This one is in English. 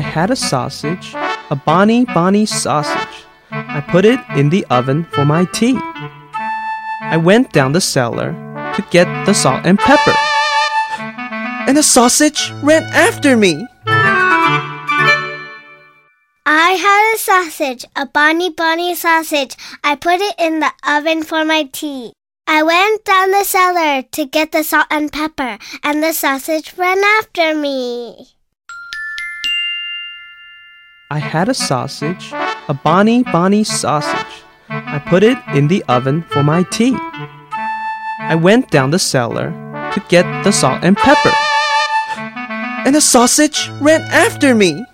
had a sausage, a bonny, bonny sausage. I put it in the oven for my tea. I went down the cellar to get the salt and pepper. And the sausage ran after me. I had a sausage, a bonny, bonny sausage. I put it in the oven for my tea. I went down the cellar to get the salt and pepper, and the sausage ran after me. I had a sausage, a bonny, bonny sausage. I put it in the oven for my tea. I went down the cellar to get the salt and pepper. And the sausage ran after me.